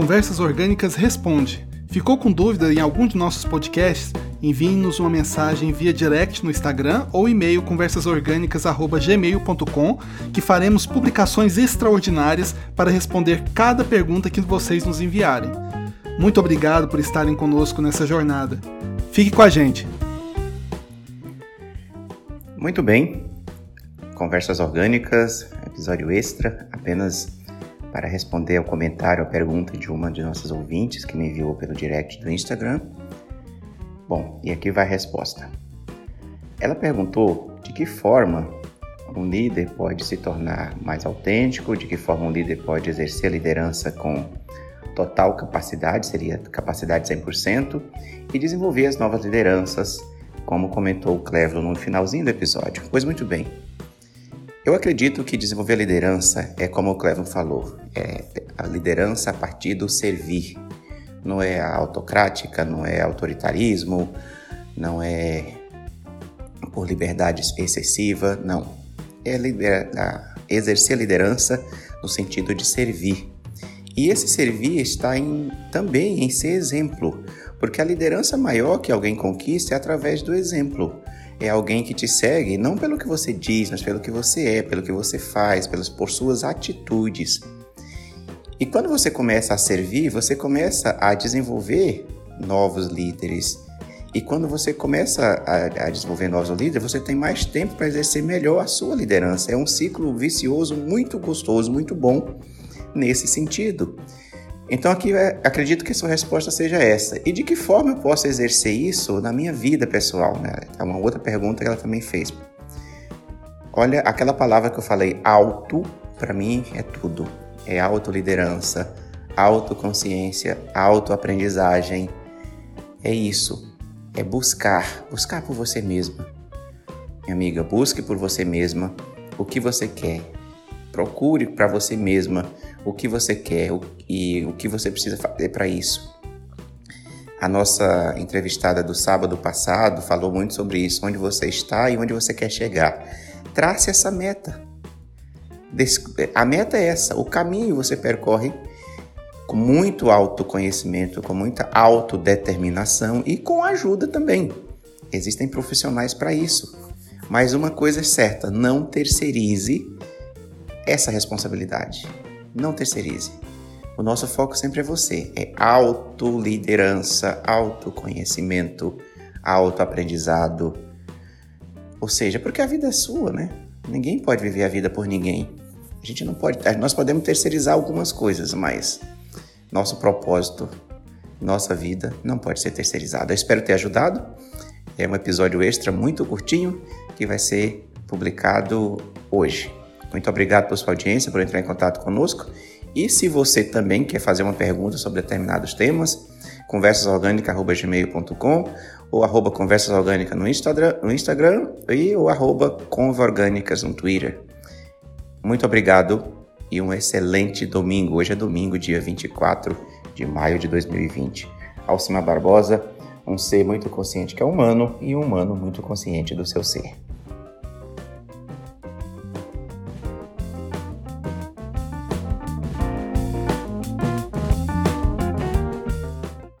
Conversas Orgânicas Responde. Ficou com dúvida em algum de nossos podcasts? Envie-nos uma mensagem via direct no Instagram ou e-mail conversasorgânicas@gmail.com, que faremos publicações extraordinárias para responder cada pergunta que vocês nos enviarem. Muito obrigado por estarem conosco nessa jornada. Fique com a gente. Muito bem. Conversas Orgânicas, episódio extra, apenas para responder ao comentário, à pergunta de uma de nossas ouvintes que me enviou pelo direct do Instagram. Bom, e aqui vai a resposta. Ela perguntou de que forma um líder pode se tornar mais autêntico, de que forma um líder pode exercer a liderança com total capacidade, seria capacidade 100%, e desenvolver as novas lideranças, como comentou o Cleveland no finalzinho do episódio. Pois muito bem, eu acredito que desenvolver a liderança é como o Cleveland falou, é a liderança a partir do servir. Não é autocrática, não é autoritarismo, não é por liberdade excessiva, não. É exercer a liderança no sentido de servir. E esse servir está em, também em ser exemplo, porque a liderança maior que alguém conquista é através do exemplo é alguém que te segue não pelo que você diz, mas pelo que você é, pelo que você faz, pelas, por suas atitudes. E quando você começa a servir, você começa a desenvolver novos líderes. E quando você começa a, a desenvolver novos líderes, você tem mais tempo para exercer melhor a sua liderança. É um ciclo vicioso muito gostoso, muito bom nesse sentido. Então aqui é, acredito que a sua resposta seja essa. E de que forma eu posso exercer isso na minha vida pessoal? Né? É uma outra pergunta que ela também fez. Olha, aquela palavra que eu falei, auto, para mim é tudo. É autoliderança, autoconsciência, autoaprendizagem. É isso. É buscar, buscar por você mesma. Minha amiga, busque por você mesma o que você quer. Procure para você mesma o que você quer e o que você precisa fazer para isso. A nossa entrevistada do sábado passado falou muito sobre isso, onde você está e onde você quer chegar. Trace essa meta. A meta é essa, o caminho você percorre com muito autoconhecimento, com muita autodeterminação e com ajuda também. Existem profissionais para isso. Mas uma coisa é certa, não terceirize essa responsabilidade. Não terceirize. O nosso foco sempre é você, é autoliderança, autoconhecimento, autoaprendizado. Ou seja, porque a vida é sua, né? Ninguém pode viver a vida por ninguém. A gente não pode, nós podemos terceirizar algumas coisas, mas nosso propósito, nossa vida não pode ser terceirizado. Eu espero ter ajudado. É um episódio extra muito curtinho que vai ser publicado hoje. Muito obrigado pela sua audiência, por entrar em contato conosco. E se você também quer fazer uma pergunta sobre determinados temas, conversasorgânica.gmail.com ou arroba conversasorgânica no Instagram, no Instagram e o arroba convorgânicas no Twitter. Muito obrigado e um excelente domingo. Hoje é domingo, dia 24 de maio de 2020. Alcima Barbosa, um ser muito consciente que é humano e um humano muito consciente do seu ser.